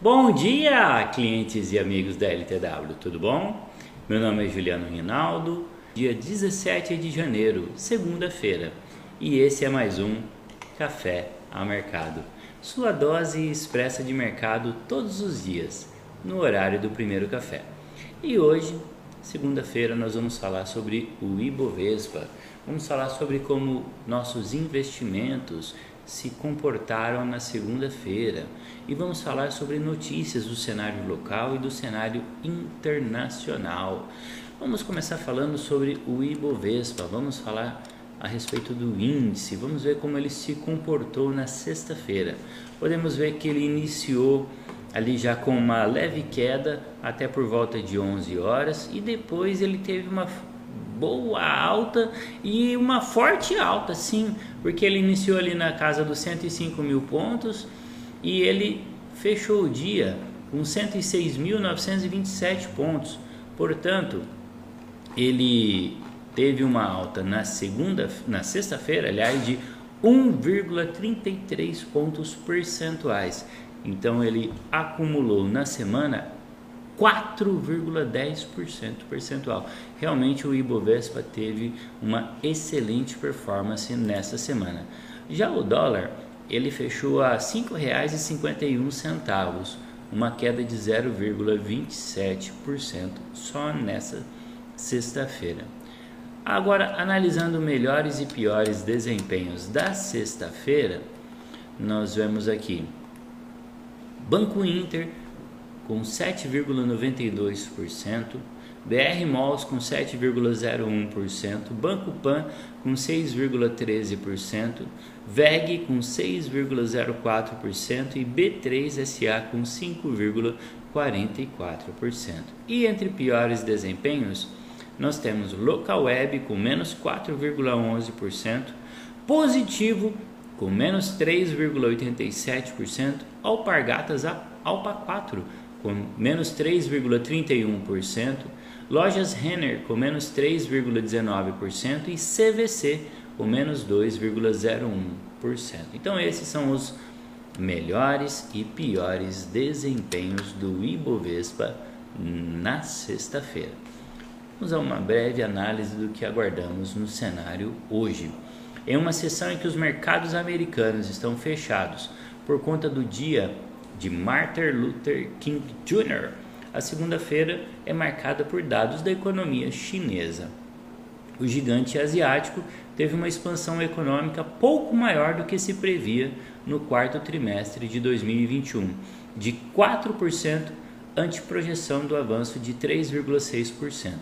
Bom dia, clientes e amigos da LTW, tudo bom? Meu nome é Juliano Rinaldo, dia 17 de janeiro, segunda-feira, e esse é mais um Café ao Mercado, sua dose expressa de mercado todos os dias, no horário do primeiro café. E hoje, segunda-feira, nós vamos falar sobre o Ibovespa, vamos falar sobre como nossos investimentos se comportaram na segunda-feira e vamos falar sobre notícias do cenário local e do cenário internacional. Vamos começar falando sobre o Ibovespa, vamos falar a respeito do índice, vamos ver como ele se comportou na sexta-feira. Podemos ver que ele iniciou ali já com uma leve queda até por volta de 11 horas e depois ele teve uma boa alta e uma forte alta, sim, porque ele iniciou ali na casa dos 105 mil pontos e ele fechou o dia com 106.927 pontos. Portanto, ele teve uma alta na segunda, na sexta-feira, aliás, de 1,33 pontos percentuais. Então ele acumulou na semana 4,10% percentual. Realmente o Ibovespa teve uma excelente performance nessa semana. Já o dólar, ele fechou a R$ 5,51, uma queda de 0,27% só nessa sexta-feira. Agora, analisando melhores e piores desempenhos da sexta-feira, nós vemos aqui Banco Inter com 7,92%, BR Malls com 7,01%, Banco Pan com 6,13%, VEG com 6,04% e B3 SA com 5,44%. E entre piores desempenhos, nós temos Local Web com menos 4,11%, Positivo com menos 3,87%, Alpargatas Alpa 4 com menos 3,31%, lojas Renner com menos 3,19% e CVC com menos 2,01%. Então esses são os melhores e piores desempenhos do Ibovespa na sexta-feira. Vamos a uma breve análise do que aguardamos no cenário hoje. Em uma sessão em que os mercados americanos estão fechados por conta do dia de Martin Luther King Jr. A segunda-feira é marcada por dados da economia chinesa. O gigante asiático teve uma expansão econômica pouco maior do que se previa no quarto trimestre de 2021, de 4% ante projeção do avanço de 3,6%,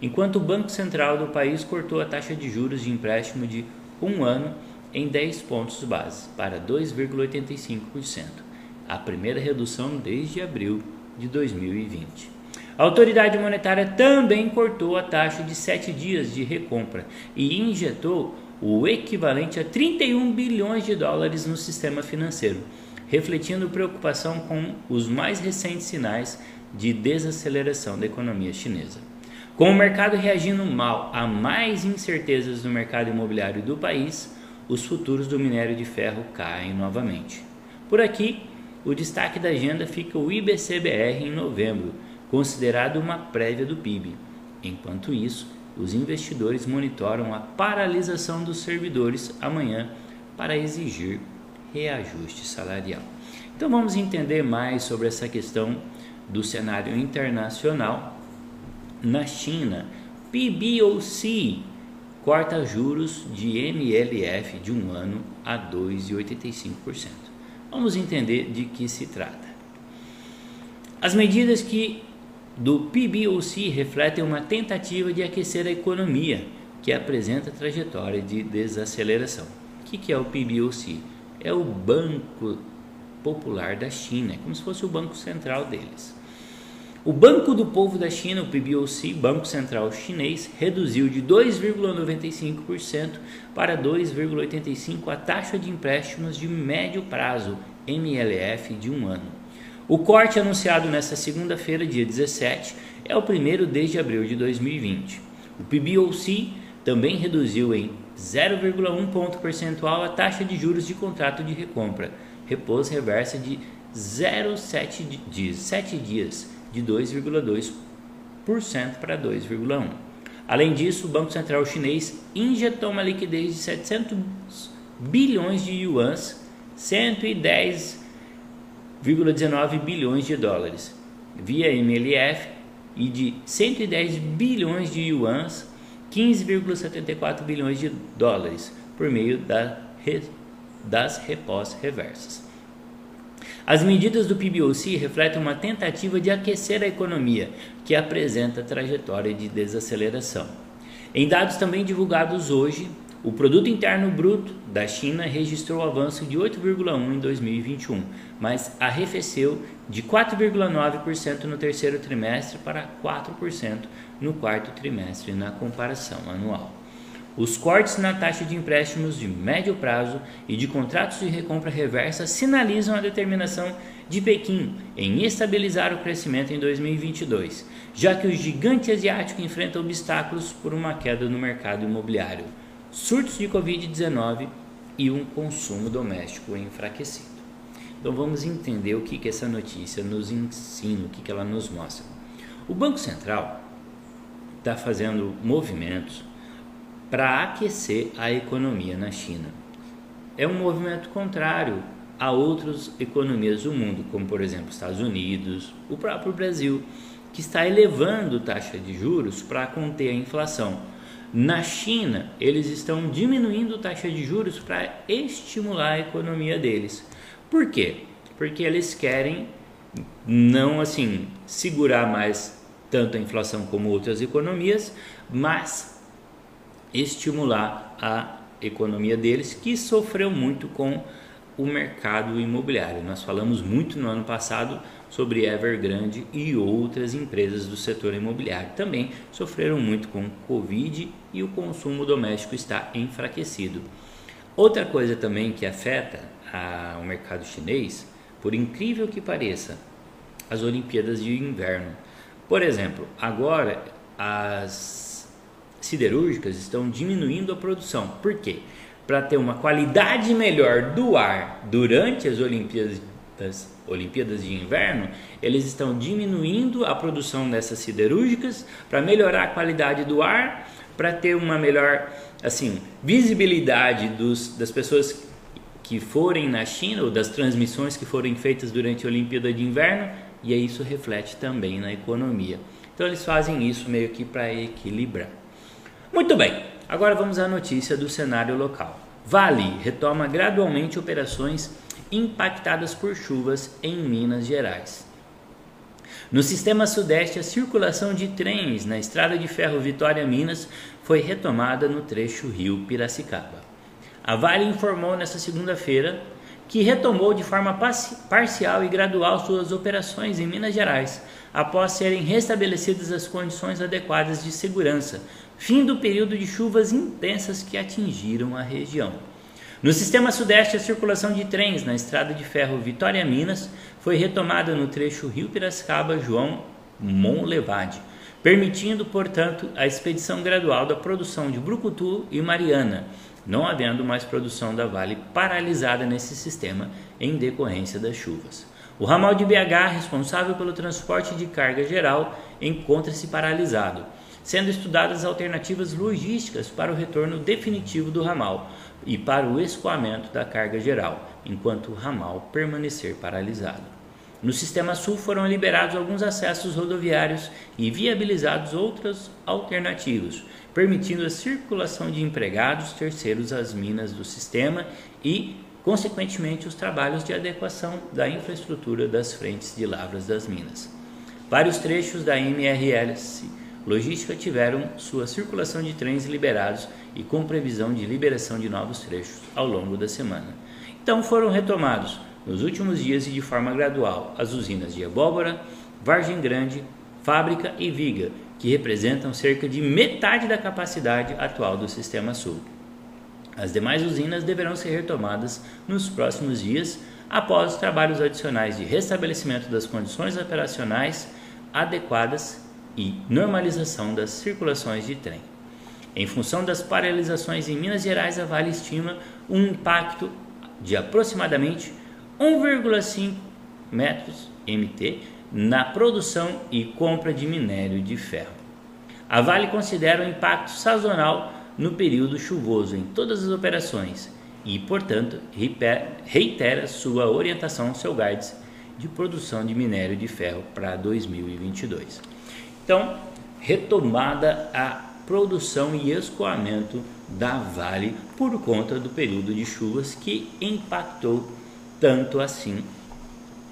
enquanto o Banco Central do país cortou a taxa de juros de empréstimo de um ano em 10 pontos base para 2,85% a primeira redução desde abril de 2020. A autoridade monetária também cortou a taxa de 7 dias de recompra e injetou o equivalente a 31 bilhões de dólares no sistema financeiro, refletindo preocupação com os mais recentes sinais de desaceleração da economia chinesa. Com o mercado reagindo mal a mais incertezas no mercado imobiliário do país, os futuros do minério de ferro caem novamente. Por aqui, o destaque da agenda fica o IBCBR em novembro, considerado uma prévia do PIB. Enquanto isso, os investidores monitoram a paralisação dos servidores amanhã para exigir reajuste salarial. Então vamos entender mais sobre essa questão do cenário internacional. Na China, PBOC corta juros de MLF de um ano a 2,85%. Vamos entender de que se trata. As medidas que do PBOC refletem uma tentativa de aquecer a economia, que apresenta trajetória de desaceleração. O que é o PBOC? É o Banco Popular da China, como se fosse o banco central deles. O Banco do Povo da China, o PBOC, Banco Central Chinês, reduziu de 2,95% para 2,85% a taxa de empréstimos de médio prazo, MLF, de um ano. O corte anunciado nesta segunda-feira, dia 17, é o primeiro desde abril de 2020. O PBOC também reduziu em 0,1 ponto percentual a taxa de juros de contrato de recompra, repouso reversa de 0,7 dias, 7 dias de 2,2% para 2,1%. Além disso, o Banco Central Chinês injetou uma liquidez de 700 bilhões de yuans, 110,19 bilhões de dólares, via MLF e de 110 bilhões de yuans, 15,74 bilhões de dólares, por meio da, das repós reversas. As medidas do PBOC refletem uma tentativa de aquecer a economia, que apresenta trajetória de desaceleração. Em dados também divulgados hoje, o produto interno bruto da China registrou avanço de 8,1 em 2021, mas arrefeceu de 4,9% no terceiro trimestre para 4% no quarto trimestre na comparação anual. Os cortes na taxa de empréstimos de médio prazo e de contratos de recompra reversa sinalizam a determinação de Pequim em estabilizar o crescimento em 2022, já que o gigante asiático enfrenta obstáculos por uma queda no mercado imobiliário, surtos de Covid-19 e um consumo doméstico enfraquecido. Então vamos entender o que, que essa notícia nos ensina, o que, que ela nos mostra. O Banco Central está fazendo movimentos para aquecer a economia na China. É um movimento contrário a outras economias do mundo, como por exemplo Estados Unidos, o próprio Brasil, que está elevando taxa de juros para conter a inflação. Na China, eles estão diminuindo taxa de juros para estimular a economia deles. Por quê? Porque eles querem não assim segurar mais tanto a inflação como outras economias, mas estimular a economia deles, que sofreu muito com o mercado imobiliário. Nós falamos muito no ano passado sobre Evergrande e outras empresas do setor imobiliário. Também sofreram muito com Covid e o consumo doméstico está enfraquecido. Outra coisa também que afeta a, o mercado chinês, por incrível que pareça, as Olimpíadas de Inverno. Por exemplo, agora as siderúrgicas estão diminuindo a produção. Por quê? Para ter uma qualidade melhor do ar durante as Olimpíadas, das Olimpíadas de Inverno, eles estão diminuindo a produção dessas siderúrgicas para melhorar a qualidade do ar, para ter uma melhor assim visibilidade dos, das pessoas que forem na China ou das transmissões que forem feitas durante a Olimpíada de Inverno, e isso reflete também na economia. Então eles fazem isso meio que para equilibrar. Muito bem, agora vamos à notícia do cenário local. Vale retoma gradualmente operações impactadas por chuvas em Minas Gerais. No sistema sudeste, a circulação de trens na estrada de ferro Vitória Minas foi retomada no trecho Rio Piracicaba. A Vale informou nesta segunda-feira que retomou de forma parcial e gradual suas operações em Minas Gerais, após serem restabelecidas as condições adequadas de segurança, fim do período de chuvas intensas que atingiram a região. No sistema sudeste, a circulação de trens na estrada de ferro Vitória Minas foi retomada no trecho Rio Piracicaba João Monlevade, permitindo, portanto, a expedição gradual da produção de Brucutu e Mariana, não havendo mais produção da Vale paralisada nesse sistema em decorrência das chuvas. O ramal de BH, responsável pelo transporte de carga geral, encontra-se paralisado sendo estudadas alternativas logísticas para o retorno definitivo do ramal e para o escoamento da carga geral, enquanto o ramal permanecer paralisado. No Sistema Sul foram liberados alguns acessos rodoviários e viabilizados outras alternativas, permitindo a circulação de empregados terceiros às minas do sistema e, consequentemente, os trabalhos de adequação da infraestrutura das frentes de lavras das minas. Vários trechos da MRS Logística tiveram sua circulação de trens liberados e com previsão de liberação de novos trechos ao longo da semana. Então foram retomados nos últimos dias e de forma gradual as usinas de Abóbora, Vargem Grande, Fábrica e Viga, que representam cerca de metade da capacidade atual do Sistema Sul. As demais usinas deverão ser retomadas nos próximos dias após trabalhos adicionais de restabelecimento das condições operacionais adequadas e normalização das circulações de trem. Em função das paralisações em Minas Gerais, a Vale estima um impacto de aproximadamente 1,5 metros MT na produção e compra de minério de ferro. A Vale considera o impacto sazonal no período chuvoso em todas as operações e, portanto, reitera sua orientação ao seu guides de produção de minério de ferro para 2022. Então, retomada a produção e escoamento da Vale por conta do período de chuvas que impactou tanto assim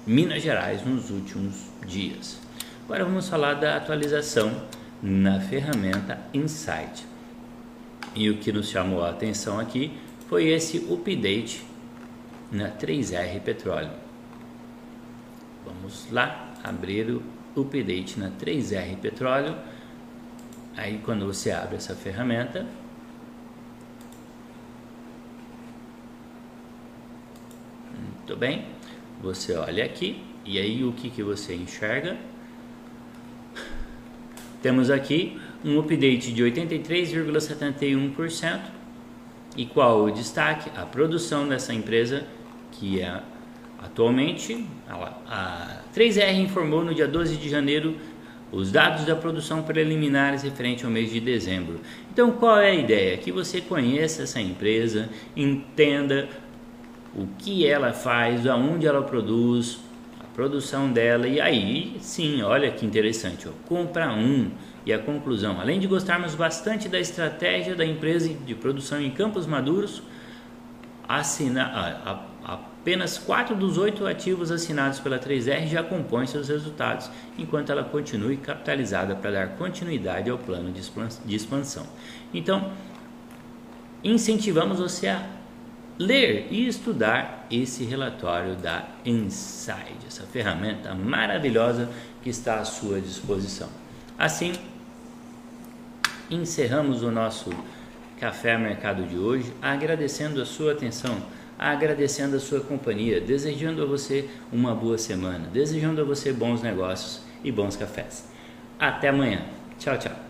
Minas Gerais nos últimos dias. Agora vamos falar da atualização na ferramenta Insight. E o que nos chamou a atenção aqui foi esse update na 3R Petróleo. Vamos lá abrir o update na 3R Petróleo. Aí quando você abre essa ferramenta, muito bem, você olha aqui e aí o que, que você enxerga? Temos aqui um update de 83,71%. E qual o destaque? A produção dessa empresa, que é atualmente a 3R informou no dia 12 de janeiro os dados da produção preliminares referente ao mês de dezembro. Então, qual é a ideia? Que você conheça essa empresa, entenda o que ela faz, aonde ela produz, a produção dela e aí sim, olha que interessante, ó, compra um e a conclusão, além de gostarmos bastante da estratégia da empresa de produção em Campos Maduros, assina, a, apenas 4 dos 8 ativos assinados pela 3R já compõem seus resultados, enquanto ela continue capitalizada para dar continuidade ao plano de expansão. Então, incentivamos você a ler e estudar esse relatório da Inside, essa ferramenta maravilhosa que está à sua disposição. Assim, encerramos o nosso Café Mercado de hoje, agradecendo a sua atenção, agradecendo a sua companhia, desejando a você uma boa semana, desejando a você bons negócios e bons cafés. Até amanhã. Tchau, tchau.